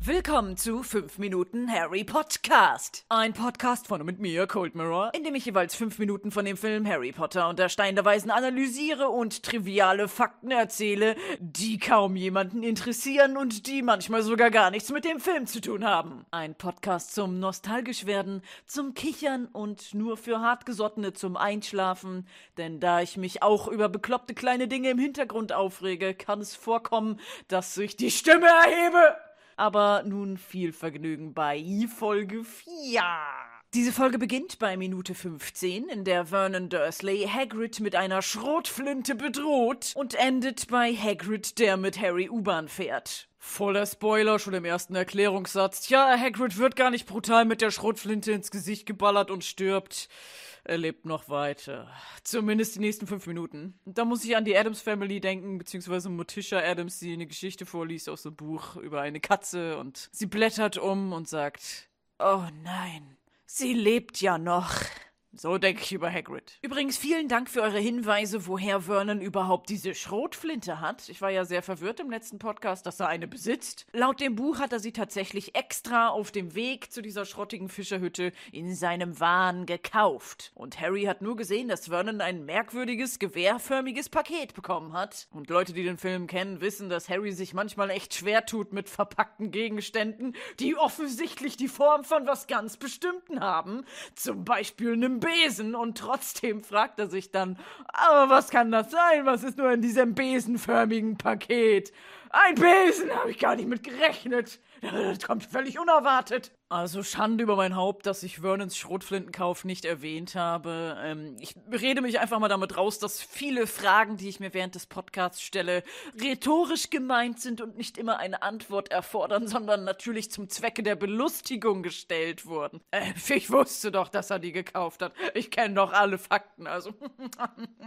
Willkommen zu 5 Minuten Harry Podcast. Ein Podcast von und mit mir, Cold Mirror, in dem ich jeweils 5 Minuten von dem Film Harry Potter und der Stein der Weisen analysiere und triviale Fakten erzähle, die kaum jemanden interessieren und die manchmal sogar gar nichts mit dem Film zu tun haben. Ein Podcast zum nostalgisch werden, zum Kichern und nur für Hartgesottene zum Einschlafen, denn da ich mich auch über bekloppte kleine Dinge im Hintergrund aufrege, kann es vorkommen, dass ich die Stimme erhebe. Aber nun viel Vergnügen bei Folge 4. Diese Folge beginnt bei Minute 15, in der Vernon Dursley Hagrid mit einer Schrotflinte bedroht und endet bei Hagrid, der mit Harry U-Bahn fährt. Voller Spoiler schon im ersten Erklärungssatz. Ja, Hagrid wird gar nicht brutal mit der Schrotflinte ins Gesicht geballert und stirbt. Er lebt noch weiter. Zumindest die nächsten fünf Minuten. Da muss ich an die Adams Family denken, beziehungsweise Morticia Adams, die eine Geschichte vorliest aus einem Buch über eine Katze und sie blättert um und sagt, oh nein, sie lebt ja noch. So denke ich über Hagrid. Übrigens, vielen Dank für eure Hinweise, woher Vernon überhaupt diese Schrotflinte hat. Ich war ja sehr verwirrt im letzten Podcast, dass er eine besitzt. Laut dem Buch hat er sie tatsächlich extra auf dem Weg zu dieser schrottigen Fischerhütte in seinem Wahn gekauft. Und Harry hat nur gesehen, dass Vernon ein merkwürdiges, gewehrförmiges Paket bekommen hat. Und Leute, die den Film kennen, wissen, dass Harry sich manchmal echt schwer tut mit verpackten Gegenständen, die offensichtlich die Form von was ganz Bestimmten haben. Zum Beispiel einem Besen und trotzdem fragt er sich dann, aber was kann das sein? Was ist nur in diesem besenförmigen Paket? Ein Besen, habe ich gar nicht mit gerechnet. Das kommt völlig unerwartet. Also Schande über mein Haupt, dass ich Vernons Schrotflintenkauf nicht erwähnt habe. Ähm, ich rede mich einfach mal damit raus, dass viele Fragen, die ich mir während des Podcasts stelle, rhetorisch gemeint sind und nicht immer eine Antwort erfordern, sondern natürlich zum Zwecke der Belustigung gestellt wurden. Äh, ich wusste doch, dass er die gekauft hat. Ich kenne doch alle Fakten, also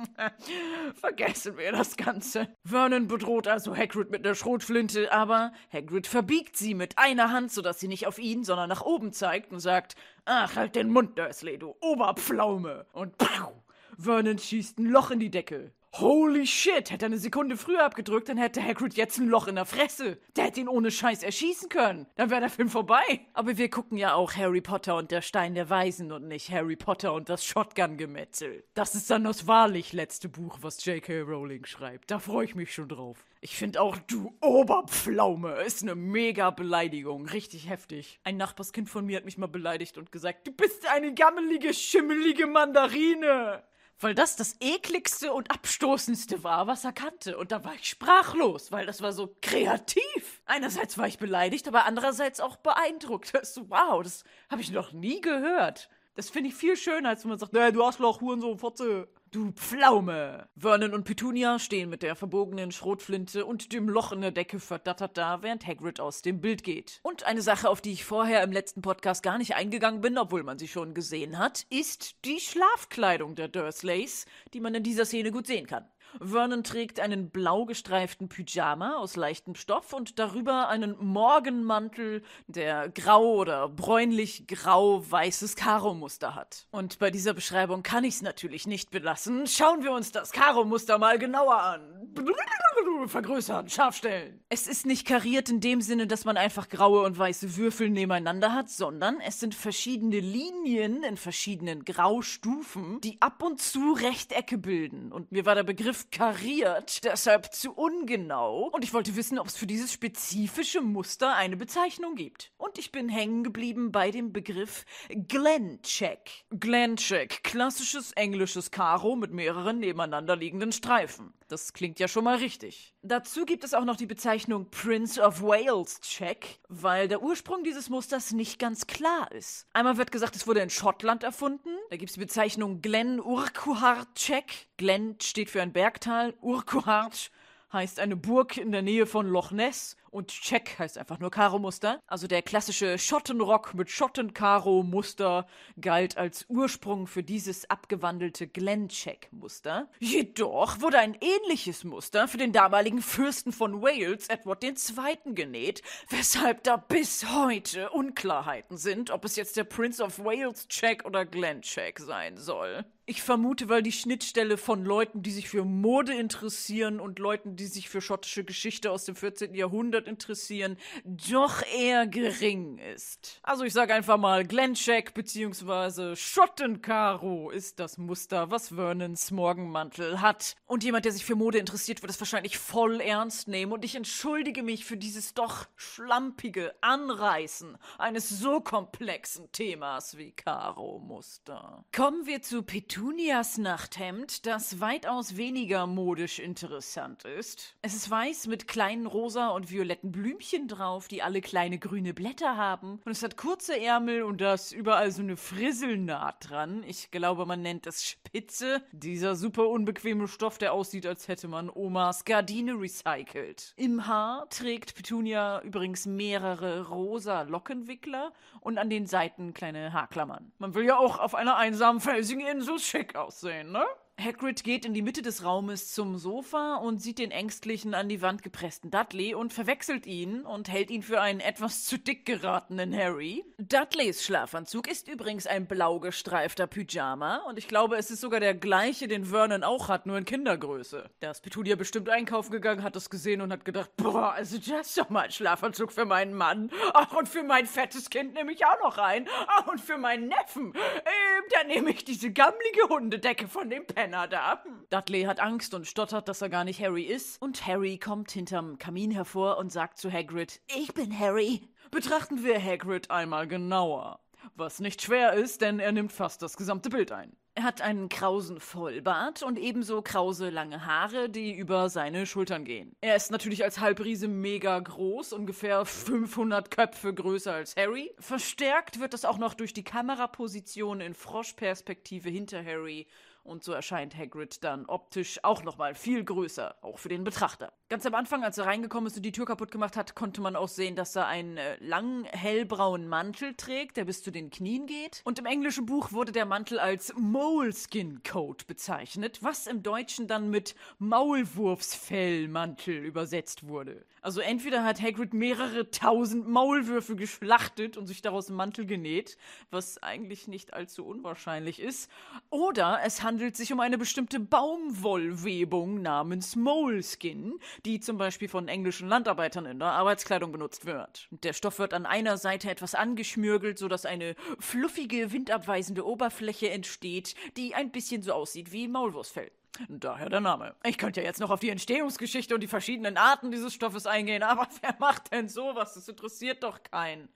vergessen wir das Ganze. Vernon bedroht also Hagrid mit der Schrotflinte, aber Hagrid verbiegt sie mit einer Hand, sodass sie nicht auf ihn, sondern nach oben zeigt und sagt, ach, halt den Mund, Dursley, du Oberpflaume. Und pow, Vernon schießt ein Loch in die Decke. Holy shit, hätte er eine Sekunde früher abgedrückt, dann hätte Hagrid jetzt ein Loch in der Fresse. Der hätte ihn ohne Scheiß erschießen können. Dann wäre der Film vorbei. Aber wir gucken ja auch Harry Potter und der Stein der Weisen und nicht Harry Potter und das Shotgun-Gemetzel. Das ist dann das wahrlich letzte Buch, was J.K. Rowling schreibt. Da freue ich mich schon drauf. Ich finde auch, du Oberpflaume ist eine mega Beleidigung. Richtig heftig. Ein Nachbarskind von mir hat mich mal beleidigt und gesagt, du bist eine gammelige, schimmelige Mandarine weil das das ekligste und abstoßendste war, was er kannte. Und da war ich sprachlos, weil das war so kreativ. Einerseits war ich beleidigt, aber andererseits auch beeindruckt. So, wow, das habe ich noch nie gehört. Das finde ich viel schöner, als wenn man sagt, nee, du Arschloch, Hurensohn, Fotze. Du Pflaume! Vernon und Petunia stehen mit der verbogenen Schrotflinte und dem Loch in der Decke verdattert da, während Hagrid aus dem Bild geht. Und eine Sache, auf die ich vorher im letzten Podcast gar nicht eingegangen bin, obwohl man sie schon gesehen hat, ist die Schlafkleidung der Dursleys, die man in dieser Szene gut sehen kann. Vernon trägt einen blau gestreiften Pyjama aus leichtem Stoff und darüber einen Morgenmantel, der grau oder bräunlich grau-weißes Karo-Muster hat. Und bei dieser Beschreibung kann ich es natürlich nicht belassen. Schauen wir uns das Karo-Muster mal genauer an. Vergrößern, scharf stellen. Es ist nicht kariert in dem Sinne, dass man einfach graue und weiße Würfel nebeneinander hat, sondern es sind verschiedene Linien in verschiedenen Graustufen, die ab und zu Rechtecke bilden. Und mir war der Begriff kariert deshalb zu ungenau. Und ich wollte wissen, ob es für dieses spezifische Muster eine Bezeichnung gibt. Und ich bin hängen geblieben bei dem Begriff Glencheck. Glencheck, klassisches englisches Karo mit mehreren nebeneinander liegenden Streifen. Das klingt ja schon mal richtig. Dazu gibt es auch noch die Bezeichnung Prince of Wales Check, weil der Ursprung dieses Musters nicht ganz klar ist. Einmal wird gesagt, es wurde in Schottland erfunden. Da gibt es die Bezeichnung Glen Urquhart Check. Glen steht für ein Bergtal, Urquhart heißt eine Burg in der Nähe von Loch Ness und Check heißt einfach nur Karo-Muster. Also der klassische Schottenrock mit Schotten-Karo-Muster galt als Ursprung für dieses abgewandelte Glen-Check-Muster. Jedoch wurde ein ähnliches Muster für den damaligen Fürsten von Wales, Edward II., genäht, weshalb da bis heute Unklarheiten sind, ob es jetzt der Prince of Wales Check oder Glen Check sein soll. Ich vermute, weil die Schnittstelle von Leuten, die sich für Mode interessieren und Leuten, die sich für schottische Geschichte aus dem 14. Jahrhundert interessieren, doch eher gering ist. Also ich sage einfach mal, Glencheck bzw. Schottenkaro ist das Muster, was Vernons Morgenmantel hat. Und jemand, der sich für Mode interessiert, wird es wahrscheinlich voll ernst nehmen und ich entschuldige mich für dieses doch schlampige Anreißen eines so komplexen Themas wie Karo-Muster. Kommen wir zu Petu Petunias Nachthemd, das weitaus weniger modisch interessant ist. Es ist weiß mit kleinen rosa und violetten Blümchen drauf, die alle kleine grüne Blätter haben. Und es hat kurze Ärmel und da ist überall so eine Frisselnaht dran. Ich glaube, man nennt es Spitze. Dieser super unbequeme Stoff, der aussieht, als hätte man Omas Gardine recycelt. Im Haar trägt Petunia übrigens mehrere rosa Lockenwickler und an den Seiten kleine Haarklammern. Man will ja auch auf einer einsamen felsigen Insel schick aussehen, ne? Hagrid geht in die Mitte des Raumes zum Sofa und sieht den ängstlichen an die Wand gepressten Dudley und verwechselt ihn und hält ihn für einen etwas zu dick geratenen Harry. Dudleys Schlafanzug ist übrigens ein blau gestreifter Pyjama und ich glaube, es ist sogar der gleiche, den Vernon auch hat, nur in Kindergröße. Da ist Petunia bestimmt einkaufen gegangen, hat das gesehen und hat gedacht, boah, also das ist doch mal ein Schlafanzug für meinen Mann. Ach, und für mein fettes Kind nehme ich auch noch ein. Ach, und für meinen Neffen, ähm, da nehme ich diese gammelige Hundedecke von dem Pen Männer da. Dudley hat Angst und stottert, dass er gar nicht Harry ist. Und Harry kommt hinterm Kamin hervor und sagt zu Hagrid, ich bin Harry. Betrachten wir Hagrid einmal genauer. Was nicht schwer ist, denn er nimmt fast das gesamte Bild ein. Er hat einen krausen Vollbart und ebenso krause lange Haare, die über seine Schultern gehen. Er ist natürlich als Halbriese mega groß, ungefähr 500 Köpfe größer als Harry. Verstärkt wird das auch noch durch die Kameraposition in Froschperspektive hinter Harry und so erscheint Hagrid dann optisch auch nochmal viel größer, auch für den Betrachter. Ganz am Anfang, als er reingekommen ist und die Tür kaputt gemacht hat, konnte man auch sehen, dass er einen äh, langen, hellbraunen Mantel trägt, der bis zu den Knien geht. Und im englischen Buch wurde der Mantel als Moleskin Coat bezeichnet, was im Deutschen dann mit Maulwurfsfellmantel übersetzt wurde. Also entweder hat Hagrid mehrere tausend Maulwürfe geschlachtet und sich daraus einen Mantel genäht, was eigentlich nicht allzu unwahrscheinlich ist, oder es handelt sich um eine bestimmte Baumwollwebung namens Moleskin, die zum Beispiel von englischen Landarbeitern in der Arbeitskleidung benutzt wird. Der Stoff wird an einer Seite etwas angeschmürgelt, sodass eine fluffige, windabweisende Oberfläche entsteht, die ein bisschen so aussieht wie Maulwurfsfell. Daher der Name. Ich könnte ja jetzt noch auf die Entstehungsgeschichte und die verschiedenen Arten dieses Stoffes eingehen, aber wer macht denn sowas? Das interessiert doch keinen.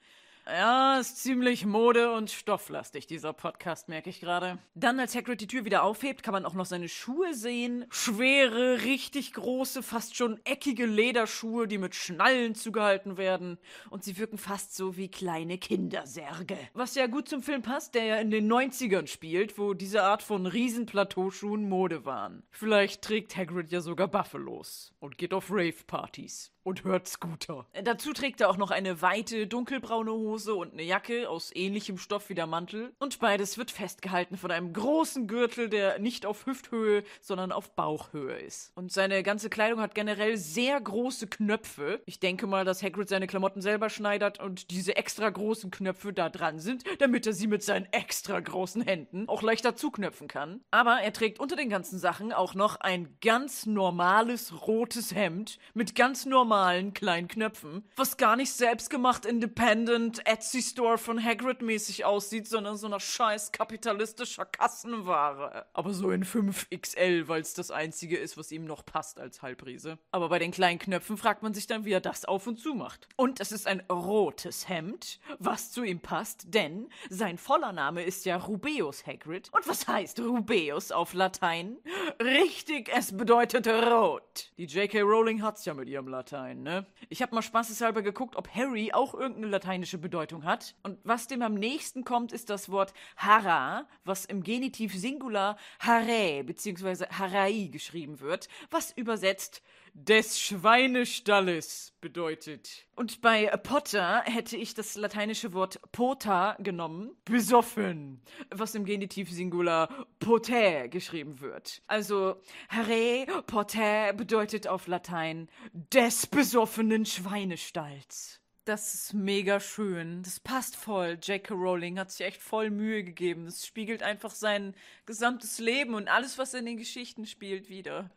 Ja, ist ziemlich mode- und stofflastig, dieser Podcast, merke ich gerade. Dann, als Hagrid die Tür wieder aufhebt, kann man auch noch seine Schuhe sehen. Schwere, richtig große, fast schon eckige Lederschuhe, die mit Schnallen zugehalten werden. Und sie wirken fast so wie kleine Kindersärge. Was ja gut zum Film passt, der ja in den 90ern spielt, wo diese Art von Riesenplateauschuhen Mode waren. Vielleicht trägt Hagrid ja sogar Buffalos und geht auf Rave-Partys und hört Scooter. Dazu trägt er auch noch eine weite dunkelbraune Hose und eine Jacke aus ähnlichem Stoff wie der Mantel. Und beides wird festgehalten von einem großen Gürtel, der nicht auf Hüfthöhe, sondern auf Bauchhöhe ist. Und seine ganze Kleidung hat generell sehr große Knöpfe. Ich denke mal, dass Hagrid seine Klamotten selber schneidert und diese extra großen Knöpfe da dran sind, damit er sie mit seinen extra großen Händen auch leichter zuknöpfen kann. Aber er trägt unter den ganzen Sachen auch noch ein ganz normales rotes Hemd mit ganz normalen normalen kleinen Knöpfen, was gar nicht selbstgemacht independent Etsy Store von Hagrid mäßig aussieht, sondern so einer scheiß kapitalistischer Kassenware. Aber so in 5XL, weil es das einzige ist, was ihm noch passt als Halbriese. Aber bei den kleinen Knöpfen fragt man sich dann, wie er das auf und zu macht. Und es ist ein rotes Hemd, was zu ihm passt, denn sein voller Name ist ja Rubeus Hagrid. Und was heißt Rubeus auf Latein? Richtig, es bedeutet rot. Die J.K. Rowling hat's ja mit ihrem Latein sein, ne? Ich habe mal spaßeshalber geguckt, ob Harry auch irgendeine lateinische Bedeutung hat. Und was dem am nächsten kommt, ist das Wort hara, was im Genitiv Singular harae bzw. harai geschrieben wird, was übersetzt des Schweinestalles bedeutet. Und bei Potter hätte ich das lateinische Wort pota genommen, besoffen, was im Genitiv Singular poter geschrieben wird. Also hare poter bedeutet auf Latein des besoffenen Schweinestalls. Das ist mega schön. Das passt voll. J.K. Rowling hat sich echt voll Mühe gegeben. Das spiegelt einfach sein gesamtes Leben und alles, was in den Geschichten spielt, wieder.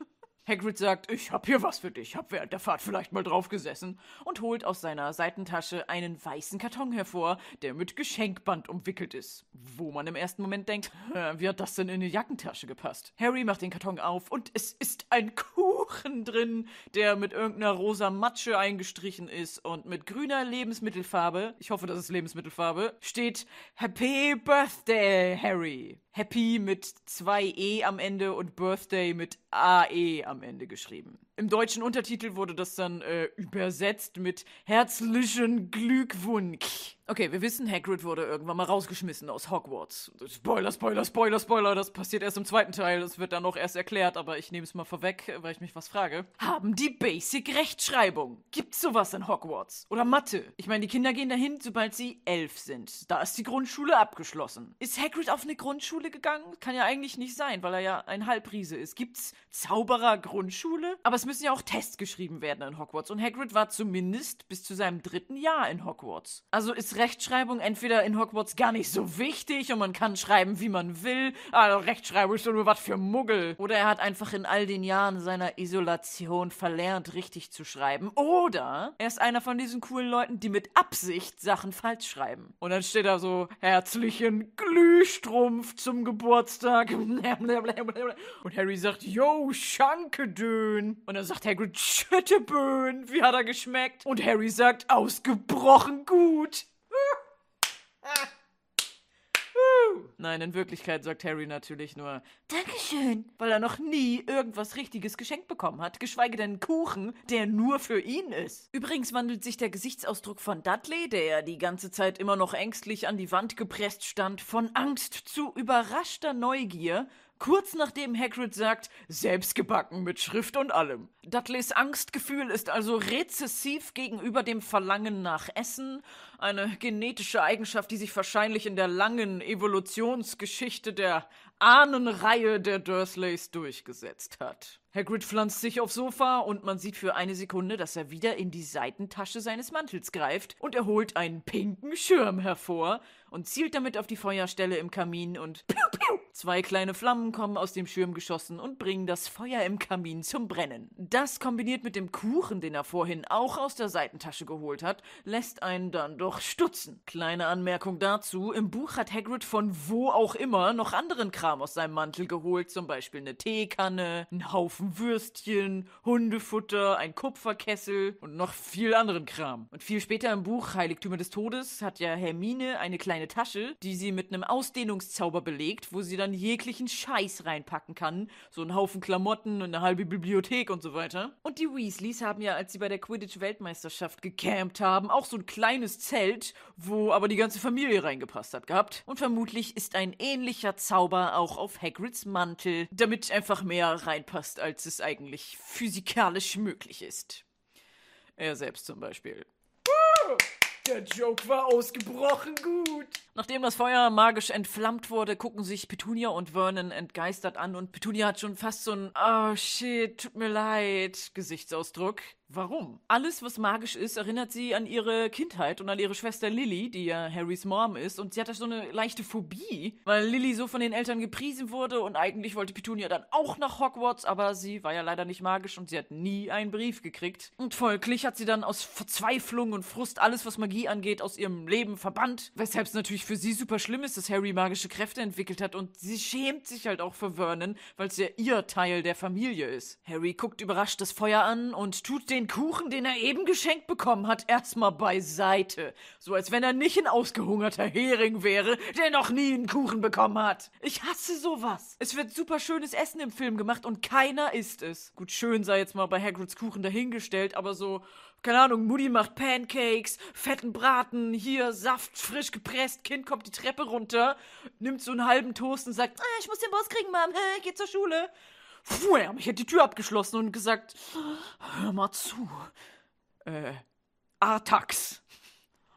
Hagrid sagt, ich hab hier was für dich, hab während der Fahrt vielleicht mal drauf gesessen und holt aus seiner Seitentasche einen weißen Karton hervor, der mit Geschenkband umwickelt ist. Wo man im ersten Moment denkt, wie hat das denn in eine Jackentasche gepasst? Harry macht den Karton auf und es ist ein Kuchen drin, der mit irgendeiner rosa Matsche eingestrichen ist und mit grüner Lebensmittelfarbe, ich hoffe, das ist Lebensmittelfarbe, steht Happy Birthday, Harry. Happy mit zwei E am Ende und Birthday mit AE am Ende geschrieben. Im deutschen Untertitel wurde das dann äh, übersetzt mit Herzlichen Glückwunsch. Okay, wir wissen, Hagrid wurde irgendwann mal rausgeschmissen aus Hogwarts. Spoiler, Spoiler, Spoiler, Spoiler, das passiert erst im zweiten Teil. Das wird dann noch erst erklärt, aber ich nehme es mal vorweg, weil ich mich was frage. Haben die Basic Rechtschreibung? Gibt's sowas in Hogwarts? Oder Mathe? Ich meine, die Kinder gehen dahin, sobald sie elf sind. Da ist die Grundschule abgeschlossen. Ist Hagrid auf eine Grundschule gegangen? Kann ja eigentlich nicht sein, weil er ja ein Halbriese ist. Gibt's Zauberer Grundschule? Aber es müssen ja auch Tests geschrieben werden in Hogwarts und Hagrid war zumindest bis zu seinem dritten Jahr in Hogwarts. Also ist Rechtschreibung entweder in Hogwarts gar nicht so wichtig und man kann schreiben, wie man will, aber Rechtschreibung ist doch nur was für Muggel. Oder er hat einfach in all den Jahren seiner Isolation verlernt, richtig zu schreiben. Oder er ist einer von diesen coolen Leuten, die mit Absicht Sachen falsch schreiben. Und dann steht da so, herzlichen Glühstrumpf zum Geburtstag. Und Harry sagt, yo, Schankedön. Und dann sagt Hagrid, Schütteböen, wie hat er geschmeckt? Und Harry sagt, ausgebrochen gut. Nein, in Wirklichkeit sagt Harry natürlich nur Dankeschön, weil er noch nie irgendwas Richtiges geschenkt bekommen hat, geschweige denn Kuchen, der nur für ihn ist. Übrigens wandelt sich der Gesichtsausdruck von Dudley, der die ganze Zeit immer noch ängstlich an die Wand gepresst stand, von Angst zu überraschter Neugier Kurz nachdem Hagrid sagt, selbstgebacken mit Schrift und allem. Dudleys Angstgefühl ist also rezessiv gegenüber dem Verlangen nach Essen, eine genetische Eigenschaft, die sich wahrscheinlich in der langen Evolutionsgeschichte der Ahnenreihe der Dursleys durchgesetzt hat. Hagrid pflanzt sich aufs Sofa und man sieht für eine Sekunde, dass er wieder in die Seitentasche seines Mantels greift und er holt einen pinken Schirm hervor und zielt damit auf die Feuerstelle im Kamin und piu, piu, zwei kleine Flammen kommen aus dem Schirm geschossen und bringen das Feuer im Kamin zum Brennen. Das kombiniert mit dem Kuchen, den er vorhin auch aus der Seitentasche geholt hat, lässt einen dann doch stutzen. Kleine Anmerkung dazu, im Buch hat Hagrid von wo auch immer noch anderen Kram aus seinem Mantel geholt, zum Beispiel eine Teekanne, einen Haufen Würstchen, Hundefutter, ein Kupferkessel und noch viel anderen Kram. Und viel später im Buch Heiligtümer des Todes hat ja Hermine eine kleine Tasche, die sie mit einem Ausdehnungszauber belegt, wo sie dann jeglichen Scheiß reinpacken kann. So einen Haufen Klamotten und eine halbe Bibliothek und so weiter. Und die Weasleys haben ja, als sie bei der Quidditch-Weltmeisterschaft gecampt haben, auch so ein kleines Zelt, wo aber die ganze Familie reingepasst hat gehabt. Und vermutlich ist ein ähnlicher Zauber auch auf Hagrids Mantel, damit einfach mehr reinpasst, als es eigentlich physikalisch möglich ist. Er selbst zum Beispiel. Der Joke war ausgebrochen gut. Nachdem das Feuer magisch entflammt wurde, gucken sich Petunia und Vernon entgeistert an und Petunia hat schon fast so ein Oh shit, tut mir leid Gesichtsausdruck. Warum? Alles, was magisch ist, erinnert sie an ihre Kindheit und an ihre Schwester Lily, die ja Harrys Mom ist. Und sie hat da so eine leichte Phobie, weil Lily so von den Eltern gepriesen wurde und eigentlich wollte Petunia dann auch nach Hogwarts, aber sie war ja leider nicht magisch und sie hat nie einen Brief gekriegt. Und folglich hat sie dann aus Verzweiflung und Frust alles, was Magie angeht, aus ihrem Leben verbannt. Weshalb es natürlich für sie super schlimm ist, dass Harry magische Kräfte entwickelt hat und sie schämt sich halt auch für Vernon, weil es ja ihr Teil der Familie ist. Harry guckt überrascht das Feuer an und tut den Kuchen, den er eben geschenkt bekommen hat, erstmal beiseite. So als wenn er nicht ein ausgehungerter Hering wäre, der noch nie einen Kuchen bekommen hat. Ich hasse sowas. Es wird super schönes Essen im Film gemacht und keiner isst es. Gut, schön sei jetzt mal bei Hagrids Kuchen dahingestellt, aber so, keine Ahnung, Mutti macht Pancakes, fetten Braten, hier Saft frisch gepresst, Kind kommt die Treppe runter, nimmt so einen halben Toast und sagt, ah, ich muss den Boss kriegen, Mom, hey, geh zur Schule. Puh, er hat die Tür abgeschlossen und gesagt, hör mal zu. Äh, Artax.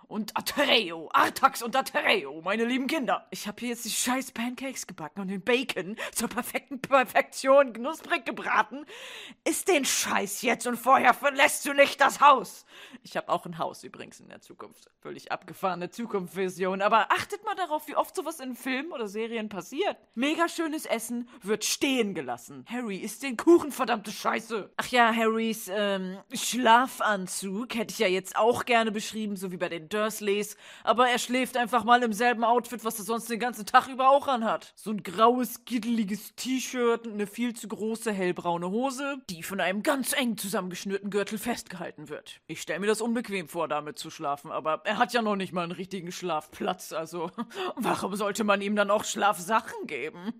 Und Atreo, Artax und Atreo, meine lieben Kinder. Ich habe hier jetzt die scheiß Pancakes gebacken und den Bacon zur perfekten Perfektion knusprig gebraten. Ist den Scheiß jetzt und vorher verlässt du nicht das Haus. Ich habe auch ein Haus übrigens in der Zukunft. Völlig abgefahrene Zukunftsvision. Aber achtet mal darauf, wie oft sowas in Filmen oder Serien passiert. Mega schönes Essen wird stehen gelassen. Harry isst den Kuchen, verdammte Scheiße. Ach ja, Harrys ähm, Schlafanzug hätte ich ja jetzt auch gerne beschrieben, so wie bei den Dursleys. Aber er schläft einfach mal im selben Outfit, was er sonst den ganzen Tag über auch anhat. So ein graues, giddeliges T-Shirt und eine viel zu große hellbraune Hose, die von einem ganz eng zusammengeschnürten Gürtel festgehalten wird. Ich stelle mir das unbequem vor, damit zu schlafen, aber er hat ja noch nicht mal einen richtigen Schlafplatz, also warum sollte man ihm dann auch Schlafsachen geben?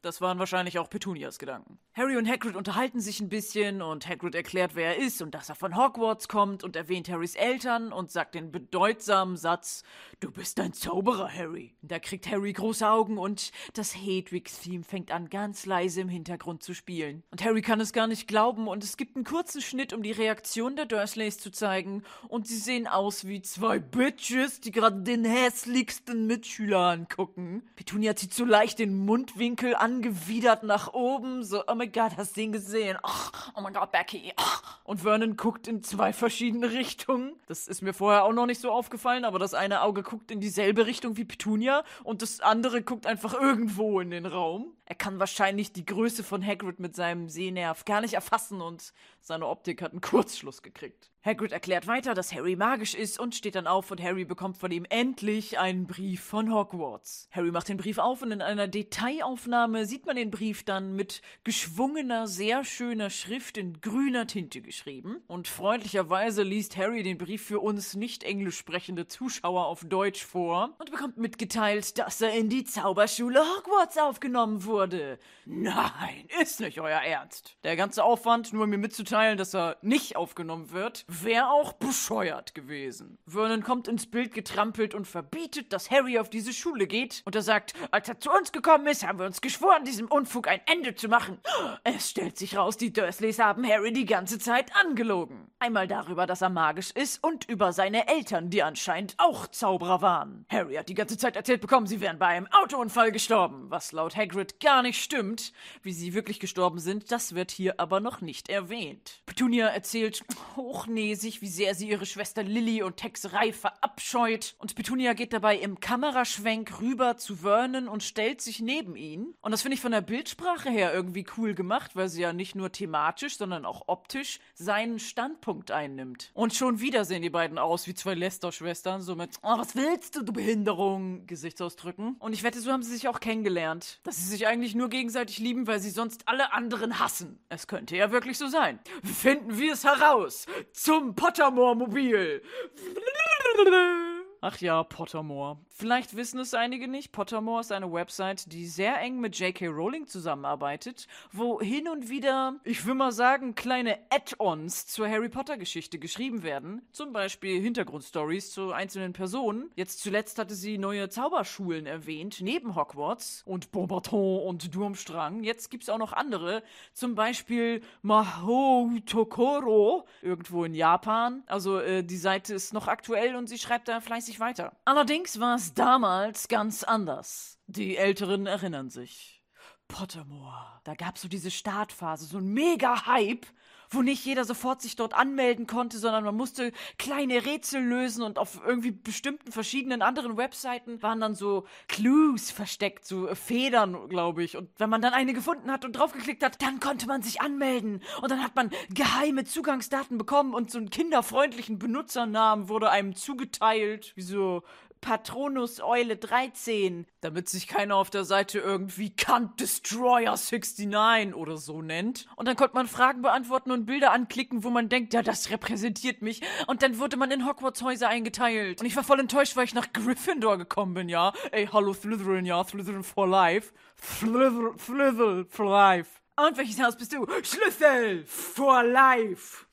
Das waren wahrscheinlich auch Petunias Gedanken. Harry und Hagrid unterhalten sich ein bisschen und Hagrid erklärt, wer er ist und dass er von Hogwarts kommt und erwähnt Harrys Eltern und sagt den bedeutsamen Satz: Du bist ein Zauberer, Harry. Da kriegt Harry große Augen und das Hedwigs-Theme fängt an, ganz leise im Hintergrund zu spielen. Und Harry kann es gar nicht glauben und es gibt einen kurzen Schnitt, um die Reaktion der Dursleys zu zeigen und sie sehen aus wie zwei Bitches, die gerade den hässlichsten Mitschüler angucken. Petunia zieht so leicht den Mundwinkel an angewidert nach oben, so, oh mein Gott, hast du ihn gesehen? Oh, oh mein Gott, Becky. Oh. Und Vernon guckt in zwei verschiedene Richtungen. Das ist mir vorher auch noch nicht so aufgefallen, aber das eine Auge guckt in dieselbe Richtung wie Petunia und das andere guckt einfach irgendwo in den Raum. Er kann wahrscheinlich die Größe von Hagrid mit seinem Sehnerv gar nicht erfassen und seine Optik hat einen Kurzschluss gekriegt. Hagrid erklärt weiter, dass Harry magisch ist und steht dann auf und Harry bekommt von ihm endlich einen Brief von Hogwarts. Harry macht den Brief auf und in einer Detailaufnahme sieht man den Brief dann mit geschwungener, sehr schöner Schrift in grüner Tinte geschrieben. Und freundlicherweise liest Harry den Brief für uns nicht englisch sprechende Zuschauer auf Deutsch vor und bekommt mitgeteilt, dass er in die Zauberschule Hogwarts aufgenommen wurde. Nein, ist nicht euer Ernst. Der ganze Aufwand, nur mir mitzuteilen, dass er nicht aufgenommen wird, wäre auch bescheuert gewesen. Vernon kommt ins Bild getrampelt und verbietet, dass Harry auf diese Schule geht. Und er sagt, als er zu uns gekommen ist, haben wir uns geschworen, diesem Unfug ein Ende zu machen. Es stellt sich raus, die Dursleys haben Harry die ganze Zeit angelogen. Einmal darüber, dass er magisch ist und über seine Eltern, die anscheinend auch Zauberer waren. Harry hat die ganze Zeit erzählt bekommen, sie wären bei einem Autounfall gestorben, was laut Hagrid gar nicht stimmt. Wie sie wirklich gestorben sind, das wird hier aber noch nicht erwähnt. Petunia erzählt hochnäsig, wie sehr sie ihre Schwester Lily und Hexerei verabscheut. Und Petunia geht dabei im Kameraschwenk rüber zu Vernon und stellt sich neben ihn. Und das finde ich von der Bildsprache her irgendwie cool gemacht, weil sie ja nicht nur thematisch, sondern auch optisch seinen Standpunkt einnimmt. Und schon wieder sehen die beiden aus wie zwei Lester-Schwestern, so mit, oh, was willst du, du Behinderung, Gesichtsausdrücken. Und ich wette, so haben sie sich auch kennengelernt. Dass sie sich eigentlich nur gegenseitig lieben, weil sie sonst alle anderen hassen. Es könnte ja wirklich so sein. Finden wir es heraus. Zum Pottermore-Mobil. Ach ja, Pottermore. Vielleicht wissen es einige nicht. Pottermore ist eine Website, die sehr eng mit J.K. Rowling zusammenarbeitet, wo hin und wieder, ich will mal sagen, kleine Add-ons zur Harry Potter-Geschichte geschrieben werden. Zum Beispiel Hintergrundstories zu einzelnen Personen. Jetzt zuletzt hatte sie neue Zauberschulen erwähnt, neben Hogwarts und Beaubaton und Durmstrang. Jetzt gibt es auch noch andere. Zum Beispiel Mahou Tokoro, irgendwo in Japan. Also äh, die Seite ist noch aktuell und sie schreibt da fleißig weiter. Allerdings war es damals ganz anders. Die Älteren erinnern sich. Pottermore. Da gab's so diese Startphase, so ein Mega-Hype, wo nicht jeder sofort sich dort anmelden konnte, sondern man musste kleine Rätsel lösen und auf irgendwie bestimmten verschiedenen anderen Webseiten waren dann so Clues versteckt, so Federn, glaube ich. Und wenn man dann eine gefunden hat und draufgeklickt hat, dann konnte man sich anmelden. Und dann hat man geheime Zugangsdaten bekommen und so einen kinderfreundlichen Benutzernamen wurde einem zugeteilt, wie so Patronus Eule 13, damit sich keiner auf der Seite irgendwie Kant Destroyer 69 oder so nennt. Und dann konnte man Fragen beantworten und Bilder anklicken, wo man denkt, ja, das repräsentiert mich. Und dann wurde man in Hogwarts Häuser eingeteilt. Und ich war voll enttäuscht, weil ich nach Gryffindor gekommen bin, ja. Ey, hallo Slytherin, ja, Slytherin for life. Slither, Slither for life. Und welches Haus bist du? Schlüssel for life.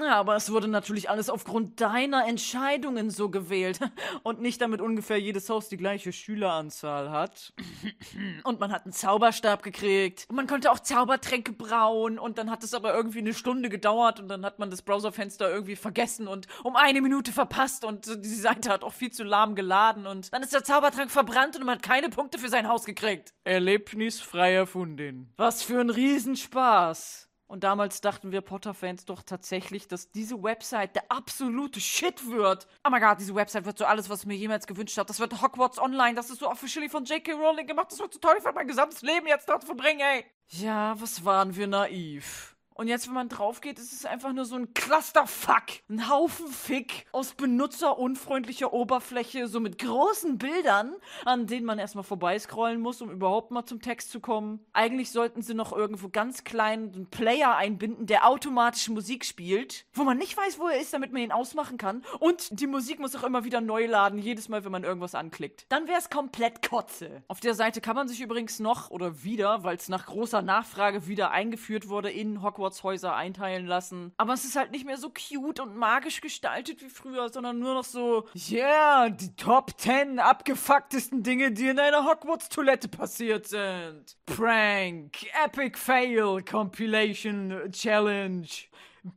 Ja, aber es wurde natürlich alles aufgrund deiner Entscheidungen so gewählt. Und nicht damit ungefähr jedes Haus die gleiche Schüleranzahl hat. Und man hat einen Zauberstab gekriegt. Und man konnte auch Zaubertränke brauen. Und dann hat es aber irgendwie eine Stunde gedauert. Und dann hat man das Browserfenster irgendwie vergessen und um eine Minute verpasst. Und die Seite hat auch viel zu lahm geladen. Und dann ist der Zaubertrank verbrannt und man hat keine Punkte für sein Haus gekriegt. Erlebnisfrei erfunden. Was für ein Riesenspaß. Und damals dachten wir Potter-Fans doch tatsächlich, dass diese Website der absolute Shit wird. Oh mein Gott, diese Website wird so alles, was ich mir jemals gewünscht habe. Das wird Hogwarts Online, das ist so officially von J.K. Rowling gemacht. Das wird so toll, ich werde mein gesamtes Leben jetzt dort verbringen, ey. Ja, was waren wir naiv. Und jetzt, wenn man drauf geht, ist es einfach nur so ein Clusterfuck. Ein Haufen Fick aus benutzerunfreundlicher Oberfläche, so mit großen Bildern, an denen man erstmal vorbeiscrollen muss, um überhaupt mal zum Text zu kommen. Eigentlich sollten sie noch irgendwo ganz klein einen Player einbinden, der automatisch Musik spielt, wo man nicht weiß, wo er ist, damit man ihn ausmachen kann. Und die Musik muss auch immer wieder neu laden, jedes Mal, wenn man irgendwas anklickt. Dann wäre es komplett Kotze. Auf der Seite kann man sich übrigens noch oder wieder, weil es nach großer Nachfrage wieder eingeführt wurde in Hogwarts Hogwarts-Häuser einteilen lassen. Aber es ist halt nicht mehr so cute und magisch gestaltet wie früher, sondern nur noch so, yeah, die Top 10 abgefucktesten Dinge, die in einer Hogwarts-Toilette passiert sind. Prank, Epic Fail, Compilation, Challenge.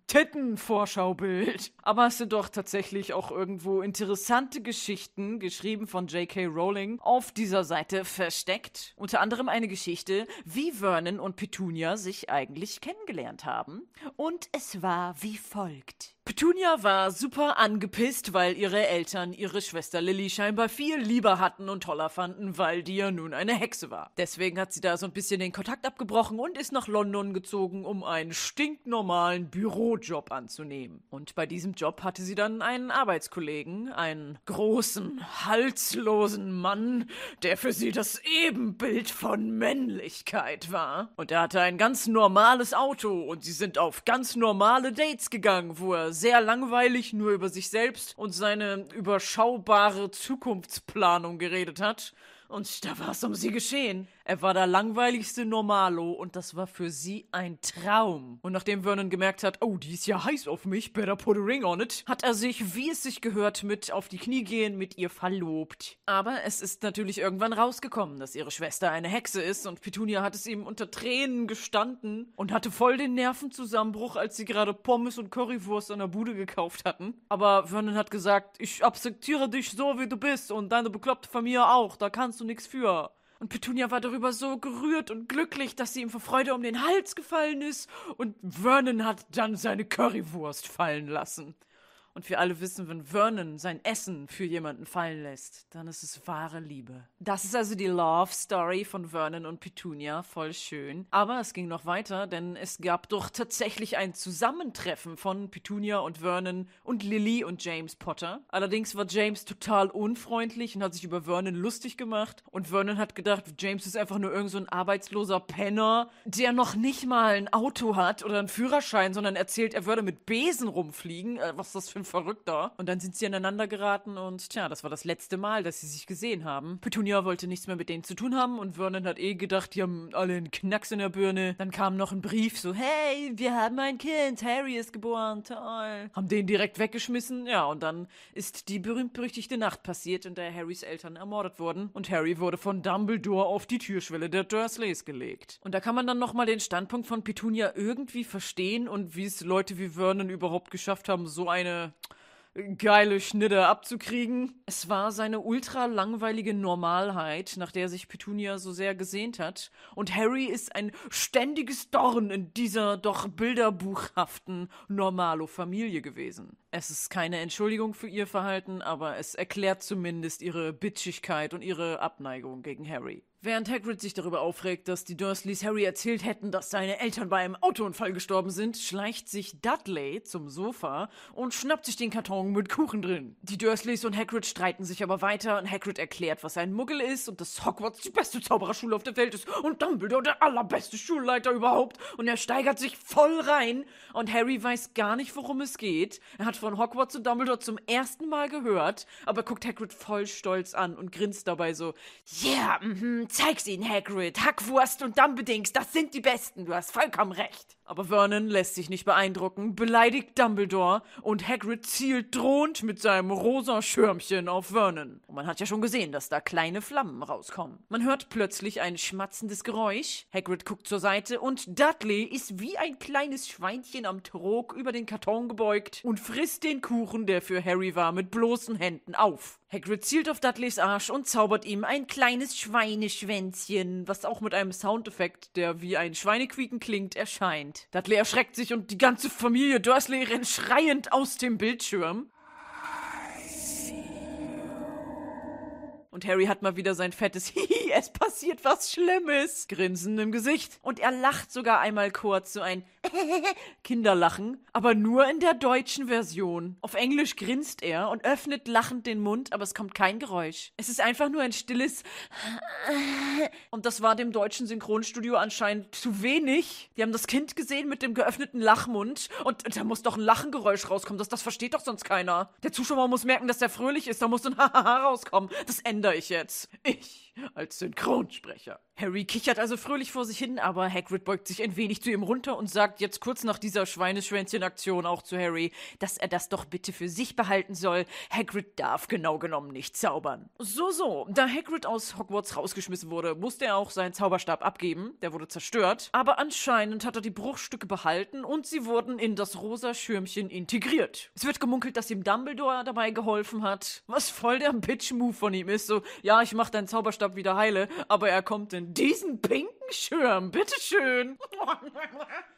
Tittenvorschaubild. Aber es sind doch tatsächlich auch irgendwo interessante Geschichten, geschrieben von J.K. Rowling, auf dieser Seite versteckt. Unter anderem eine Geschichte, wie Vernon und Petunia sich eigentlich kennengelernt haben. Und es war wie folgt. Petunia war super angepisst, weil ihre Eltern ihre Schwester Lily scheinbar viel lieber hatten und toller fanden, weil die ja nun eine Hexe war. Deswegen hat sie da so ein bisschen den Kontakt abgebrochen und ist nach London gezogen, um einen stinknormalen Bürojob anzunehmen. Und bei diesem Job hatte sie dann einen Arbeitskollegen, einen großen, halslosen Mann, der für sie das Ebenbild von Männlichkeit war. Und er hatte ein ganz normales Auto und sie sind auf ganz normale Dates gegangen, wo er sehr langweilig nur über sich selbst und seine überschaubare Zukunftsplanung geredet hat. Und da war es um sie geschehen. Er war der langweiligste Normalo und das war für sie ein Traum. Und nachdem Vernon gemerkt hat, oh, die ist ja heiß auf mich, better put a ring on it, hat er sich, wie es sich gehört, mit auf die Knie gehen, mit ihr verlobt. Aber es ist natürlich irgendwann rausgekommen, dass ihre Schwester eine Hexe ist und Petunia hat es ihm unter Tränen gestanden und hatte voll den Nervenzusammenbruch, als sie gerade Pommes und Currywurst an der Bude gekauft hatten. Aber Vernon hat gesagt, ich akzeptiere dich so, wie du bist und deine bekloppte Familie auch, da kannst du nichts für. Und Petunia war darüber so gerührt und glücklich, dass sie ihm vor Freude um den Hals gefallen ist. Und Vernon hat dann seine Currywurst fallen lassen. Und wir alle wissen, wenn Vernon sein Essen für jemanden fallen lässt, dann ist es wahre Liebe. Das ist also die Love Story von Vernon und Petunia. Voll schön. Aber es ging noch weiter, denn es gab doch tatsächlich ein Zusammentreffen von Petunia und Vernon und Lily und James Potter. Allerdings war James total unfreundlich und hat sich über Vernon lustig gemacht. Und Vernon hat gedacht, James ist einfach nur irgend so ein arbeitsloser Penner, der noch nicht mal ein Auto hat oder einen Führerschein, sondern erzählt, er würde mit Besen rumfliegen. Äh, was das für ein Verrückter. Und dann sind sie aneinander geraten und tja, das war das letzte Mal, dass sie sich gesehen haben. Petunia wollte nichts mehr mit denen zu tun haben und Vernon hat eh gedacht, die haben alle einen Knacks in der Birne. Dann kam noch ein Brief so, hey, wir haben ein Kind, Harry ist geboren, toll. Haben den direkt weggeschmissen, ja, und dann ist die berühmt-berüchtigte Nacht passiert, in der Harrys Eltern ermordet wurden und Harry wurde von Dumbledore auf die Türschwelle der Dursleys gelegt. Und da kann man dann nochmal den Standpunkt von Petunia irgendwie verstehen und wie es Leute wie Vernon überhaupt geschafft haben, so eine geile Schnitte abzukriegen. Es war seine ultra langweilige Normalheit, nach der sich Petunia so sehr gesehnt hat. Und Harry ist ein ständiges Dorn in dieser doch bilderbuchhaften Normalo-Familie gewesen. Es ist keine Entschuldigung für ihr Verhalten, aber es erklärt zumindest ihre Bitchigkeit und ihre Abneigung gegen Harry. Während Hagrid sich darüber aufregt, dass die Dursleys Harry erzählt hätten, dass seine Eltern bei einem Autounfall gestorben sind, schleicht sich Dudley zum Sofa und schnappt sich den Karton mit Kuchen drin. Die Dursleys und Hagrid streiten sich aber weiter und Hagrid erklärt, was ein Muggel ist und dass Hogwarts die beste Zaubererschule auf der Welt ist und Dumbledore der allerbeste Schulleiter überhaupt und er steigert sich voll rein und Harry weiß gar nicht, worum es geht. Er hat von Hogwarts und Dumbledore zum ersten Mal gehört, aber guckt Hagrid voll stolz an und grinst dabei so, yeah, mhm, zeig's ihnen, Hagrid. Hackwurst und Dumbledings, das sind die Besten. Du hast vollkommen recht. Aber Vernon lässt sich nicht beeindrucken, beleidigt Dumbledore und Hagrid zielt drohend mit seinem rosa Schirmchen auf Vernon. Und man hat ja schon gesehen, dass da kleine Flammen rauskommen. Man hört plötzlich ein schmatzendes Geräusch. Hagrid guckt zur Seite und Dudley ist wie ein kleines Schweinchen am Trog über den Karton gebeugt und frisst den Kuchen, der für Harry war, mit bloßen Händen auf. Hagrid zielt auf Dudleys Arsch und zaubert ihm ein kleines Schweineschwänzchen, was auch mit einem Soundeffekt, der wie ein Schweinequieken klingt, erscheint. Dudley erschreckt sich und die ganze Familie Dursley rennt schreiend aus dem Bildschirm. Und Harry hat mal wieder sein fettes Hihi, es passiert was Schlimmes, Grinsen im Gesicht. Und er lacht sogar einmal kurz, so ein Kinderlachen, aber nur in der deutschen Version. Auf Englisch grinst er und öffnet lachend den Mund, aber es kommt kein Geräusch. Es ist einfach nur ein stilles Und das war dem deutschen Synchronstudio anscheinend zu wenig. Die haben das Kind gesehen mit dem geöffneten Lachmund und da muss doch ein Lachengeräusch rauskommen. Das, das versteht doch sonst keiner. Der Zuschauer muss merken, dass der fröhlich ist. Da muss ein Hahaha rauskommen. Das ändere ich jetzt. Ich als Synchronsprecher. Harry kichert also fröhlich vor sich hin, aber Hagrid beugt sich ein wenig zu ihm runter und sagt jetzt kurz nach dieser Schweineschwänzchen-Aktion auch zu Harry, dass er das doch bitte für sich behalten soll. Hagrid darf genau genommen nicht zaubern. So, so. Da Hagrid aus Hogwarts rausgeschmissen wurde, musste er auch seinen Zauberstab abgeben. Der wurde zerstört. Aber anscheinend hat er die Bruchstücke behalten und sie wurden in das rosa Schirmchen integriert. Es wird gemunkelt, dass ihm Dumbledore dabei geholfen hat, was voll der Bitch-Move von ihm ist. So, ja, ich mach deinen Zauberstab wieder heile, aber er kommt in diesen pinken Schirm, bitteschön.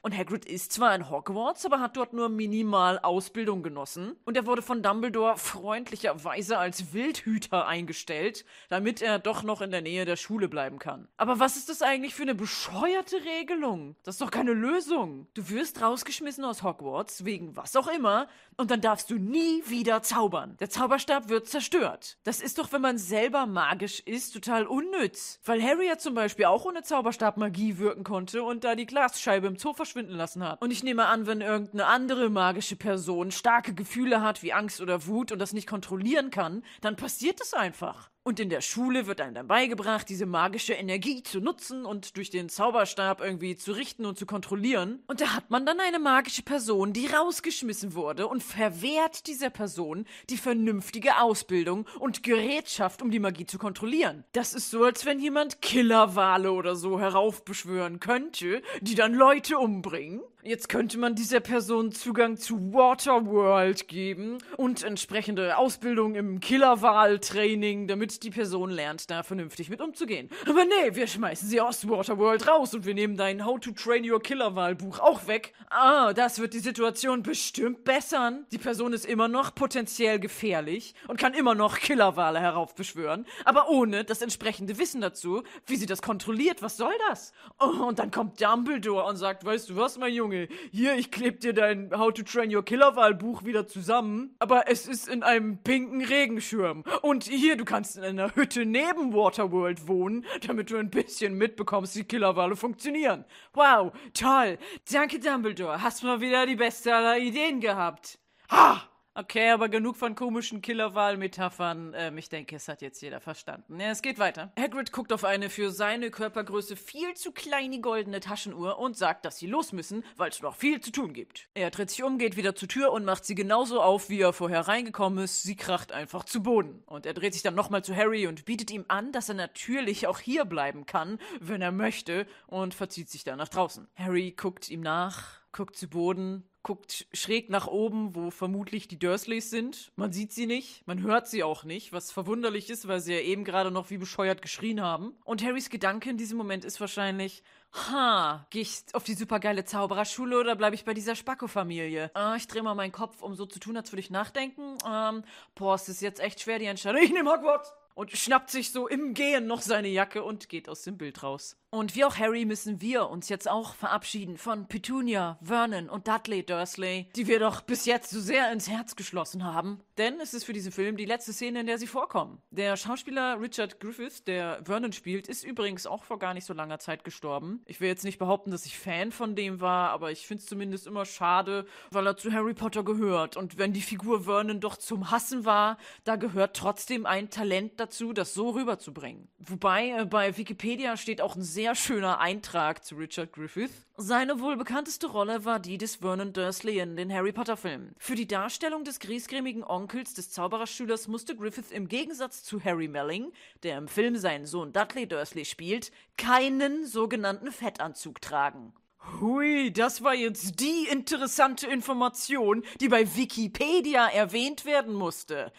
Und Hagrid ist zwar in Hogwarts, aber hat dort nur minimal Ausbildung genossen. Und er wurde von Dumbledore freundlicherweise als Wildhüter eingestellt, damit er doch noch in der Nähe der Schule bleiben kann. Aber was ist das eigentlich für eine bescheuerte Regelung? Das ist doch keine Lösung. Du wirst rausgeschmissen aus Hogwarts, wegen was auch immer, und dann darfst du nie wieder zaubern. Der Zauberstab wird zerstört. Das ist doch, wenn man selber magisch ist, total unnütz. Weil Harry ja zum Beispiel auch ohne Zauberstab Magie wirken konnte und da die Glasscheibe im Zoo verschwinden lassen hat. Und ich nehme an, wenn irgendeine andere magische Person starke Gefühle hat wie Angst oder Wut und das nicht kontrollieren kann, dann passiert es einfach. Und in der Schule wird einem dann beigebracht, diese magische Energie zu nutzen und durch den Zauberstab irgendwie zu richten und zu kontrollieren. Und da hat man dann eine magische Person, die rausgeschmissen wurde und verwehrt dieser Person die vernünftige Ausbildung und Gerätschaft, um die Magie zu kontrollieren. Das ist so, als wenn jemand Killerwale oder so heraufbeschwören könnte, die dann Leute umbringen. Jetzt könnte man dieser Person Zugang zu Waterworld geben und entsprechende Ausbildung im Killerwahl-Training, damit die Person lernt, da vernünftig mit umzugehen. Aber nee, wir schmeißen sie aus Waterworld raus und wir nehmen dein How to Train Your Killerwahl-Buch auch weg. Ah, das wird die Situation bestimmt bessern. Die Person ist immer noch potenziell gefährlich und kann immer noch Killerwale heraufbeschwören, aber ohne das entsprechende Wissen dazu, wie sie das kontrolliert. Was soll das? Oh, und dann kommt Dumbledore und sagt, weißt du was, mein Junge, hier, ich kleb dir dein How to Train Your Killerwahl Buch wieder zusammen, aber es ist in einem pinken Regenschirm. Und hier, du kannst in einer Hütte neben Waterworld wohnen, damit du ein bisschen mitbekommst, wie Killerwale funktionieren. Wow, toll. Danke, Dumbledore. Hast mal wieder die beste aller Ideen gehabt. Ha! Okay, aber genug von komischen Killerwahl-Metaphern. Ähm, ich denke, es hat jetzt jeder verstanden. Ja, es geht weiter. Hagrid guckt auf eine für seine Körpergröße viel zu kleine goldene Taschenuhr und sagt, dass sie los müssen, weil es noch viel zu tun gibt. Er dreht sich um, geht wieder zur Tür und macht sie genauso auf, wie er vorher reingekommen ist. Sie kracht einfach zu Boden. Und er dreht sich dann nochmal zu Harry und bietet ihm an, dass er natürlich auch hier bleiben kann, wenn er möchte, und verzieht sich dann nach draußen. Harry guckt ihm nach, guckt zu Boden, guckt schräg nach oben, wo vermutlich die Dursleys sind. Man sieht sie nicht, man hört sie auch nicht, was verwunderlich ist, weil sie ja eben gerade noch wie bescheuert geschrien haben. Und Harrys Gedanke in diesem Moment ist wahrscheinlich, ha, geh ich auf die supergeile Zaubererschule oder bleibe ich bei dieser Spacko-Familie? Ah, ich drehe mal meinen Kopf, um so zu tun, als würde ich nachdenken. Ähm, boah, es ist jetzt echt schwer, die Entscheidung. Ich nehme Hogwarts! Und schnappt sich so im Gehen noch seine Jacke und geht aus dem Bild raus. Und wie auch Harry müssen wir uns jetzt auch verabschieden von Petunia, Vernon und Dudley Dursley, die wir doch bis jetzt so sehr ins Herz geschlossen haben. Denn es ist für diesen Film die letzte Szene, in der sie vorkommen. Der Schauspieler Richard Griffith, der Vernon spielt, ist übrigens auch vor gar nicht so langer Zeit gestorben. Ich will jetzt nicht behaupten, dass ich Fan von dem war, aber ich finde es zumindest immer schade, weil er zu Harry Potter gehört. Und wenn die Figur Vernon doch zum Hassen war, da gehört trotzdem ein Talent dazu, das so rüberzubringen. Wobei äh, bei Wikipedia steht auch ein sehr sehr schöner Eintrag zu Richard Griffith. Seine wohl bekannteste Rolle war die des Vernon Dursley in den Harry Potter Filmen. Für die Darstellung des griesgrämigen Onkels des Zaubererschülers musste Griffith im Gegensatz zu Harry Melling, der im Film seinen Sohn Dudley Dursley spielt, keinen sogenannten Fettanzug tragen. Hui, das war jetzt die interessante Information, die bei Wikipedia erwähnt werden musste.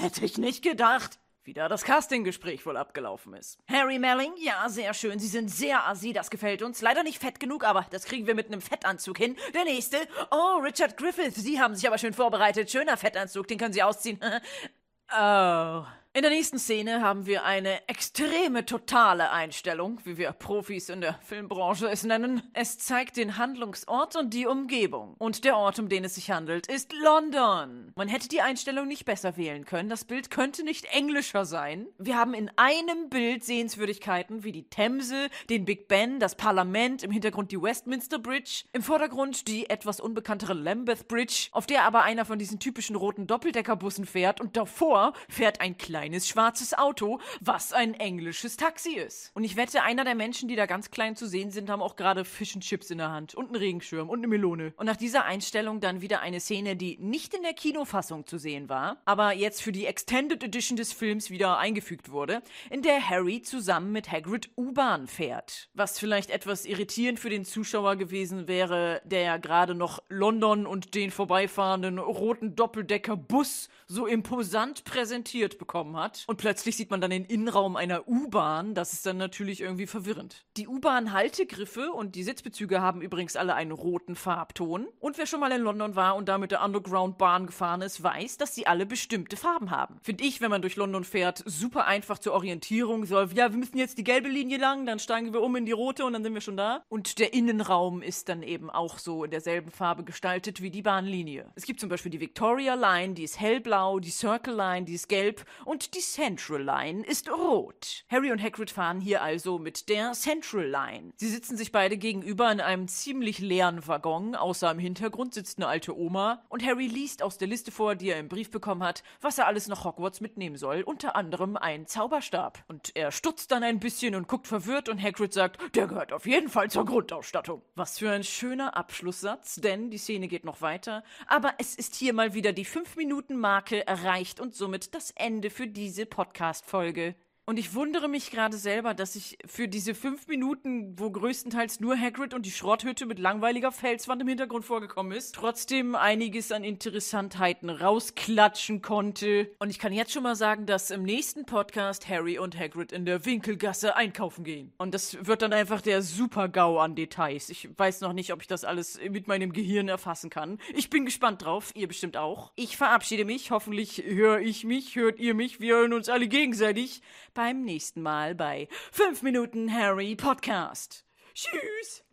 Hätte ich nicht gedacht. Wie da das Castinggespräch wohl abgelaufen ist. Harry Melling, ja, sehr schön. Sie sind sehr assi, das gefällt uns. Leider nicht fett genug, aber das kriegen wir mit einem Fettanzug hin. Der nächste. Oh, Richard Griffith, Sie haben sich aber schön vorbereitet. Schöner Fettanzug, den können Sie ausziehen. oh. In der nächsten Szene haben wir eine extreme totale Einstellung, wie wir Profis in der Filmbranche es nennen. Es zeigt den Handlungsort und die Umgebung. Und der Ort, um den es sich handelt, ist London. Man hätte die Einstellung nicht besser wählen können. Das Bild könnte nicht englischer sein. Wir haben in einem Bild Sehenswürdigkeiten wie die Themse, den Big Ben, das Parlament, im Hintergrund die Westminster Bridge, im Vordergrund die etwas unbekanntere Lambeth Bridge, auf der aber einer von diesen typischen roten Doppeldeckerbussen fährt und davor fährt ein kleines kleines schwarzes Auto, was ein englisches Taxi ist. Und ich wette, einer der Menschen, die da ganz klein zu sehen sind, haben auch gerade Fish and Chips in der Hand und einen Regenschirm und eine Melone. Und nach dieser Einstellung dann wieder eine Szene, die nicht in der Kinofassung zu sehen war, aber jetzt für die Extended Edition des Films wieder eingefügt wurde, in der Harry zusammen mit Hagrid U-Bahn fährt. Was vielleicht etwas irritierend für den Zuschauer gewesen wäre, der ja gerade noch London und den vorbeifahrenden roten Doppeldecker-Bus so imposant präsentiert bekommen bekommen hat. Und plötzlich sieht man dann den Innenraum einer U-Bahn. Das ist dann natürlich irgendwie verwirrend. Die U-Bahn-Haltegriffe und die Sitzbezüge haben übrigens alle einen roten Farbton. Und wer schon mal in London war und da mit der Underground-Bahn gefahren ist, weiß, dass sie alle bestimmte Farben haben. Finde ich, wenn man durch London fährt, super einfach zur Orientierung. So, ja, wir müssen jetzt die gelbe Linie lang, dann steigen wir um in die rote und dann sind wir schon da. Und der Innenraum ist dann eben auch so in derselben Farbe gestaltet wie die Bahnlinie. Es gibt zum Beispiel die Victoria Line, die ist hellblau, die Circle Line, die ist gelb und und die Central Line ist rot. Harry und Hagrid fahren hier also mit der Central Line. Sie sitzen sich beide gegenüber in einem ziemlich leeren Waggon, außer im Hintergrund sitzt eine alte Oma und Harry liest aus der Liste vor, die er im Brief bekommen hat, was er alles nach Hogwarts mitnehmen soll, unter anderem ein Zauberstab. Und er stutzt dann ein bisschen und guckt verwirrt und Hagrid sagt, der gehört auf jeden Fall zur Grundausstattung. Was für ein schöner Abschlusssatz, denn die Szene geht noch weiter, aber es ist hier mal wieder die 5-Minuten-Marke erreicht und somit das Ende für diese Podcast-Folge. Und ich wundere mich gerade selber, dass ich für diese fünf Minuten, wo größtenteils nur Hagrid und die Schrotthütte mit langweiliger Felswand im Hintergrund vorgekommen ist, trotzdem einiges an Interessantheiten rausklatschen konnte. Und ich kann jetzt schon mal sagen, dass im nächsten Podcast Harry und Hagrid in der Winkelgasse einkaufen gehen. Und das wird dann einfach der Super-GAU an Details. Ich weiß noch nicht, ob ich das alles mit meinem Gehirn erfassen kann. Ich bin gespannt drauf, ihr bestimmt auch. Ich verabschiede mich. Hoffentlich höre ich mich, hört ihr mich. Wir hören uns alle gegenseitig beim nächsten Mal bei 5 Minuten Harry Podcast. Tschüss!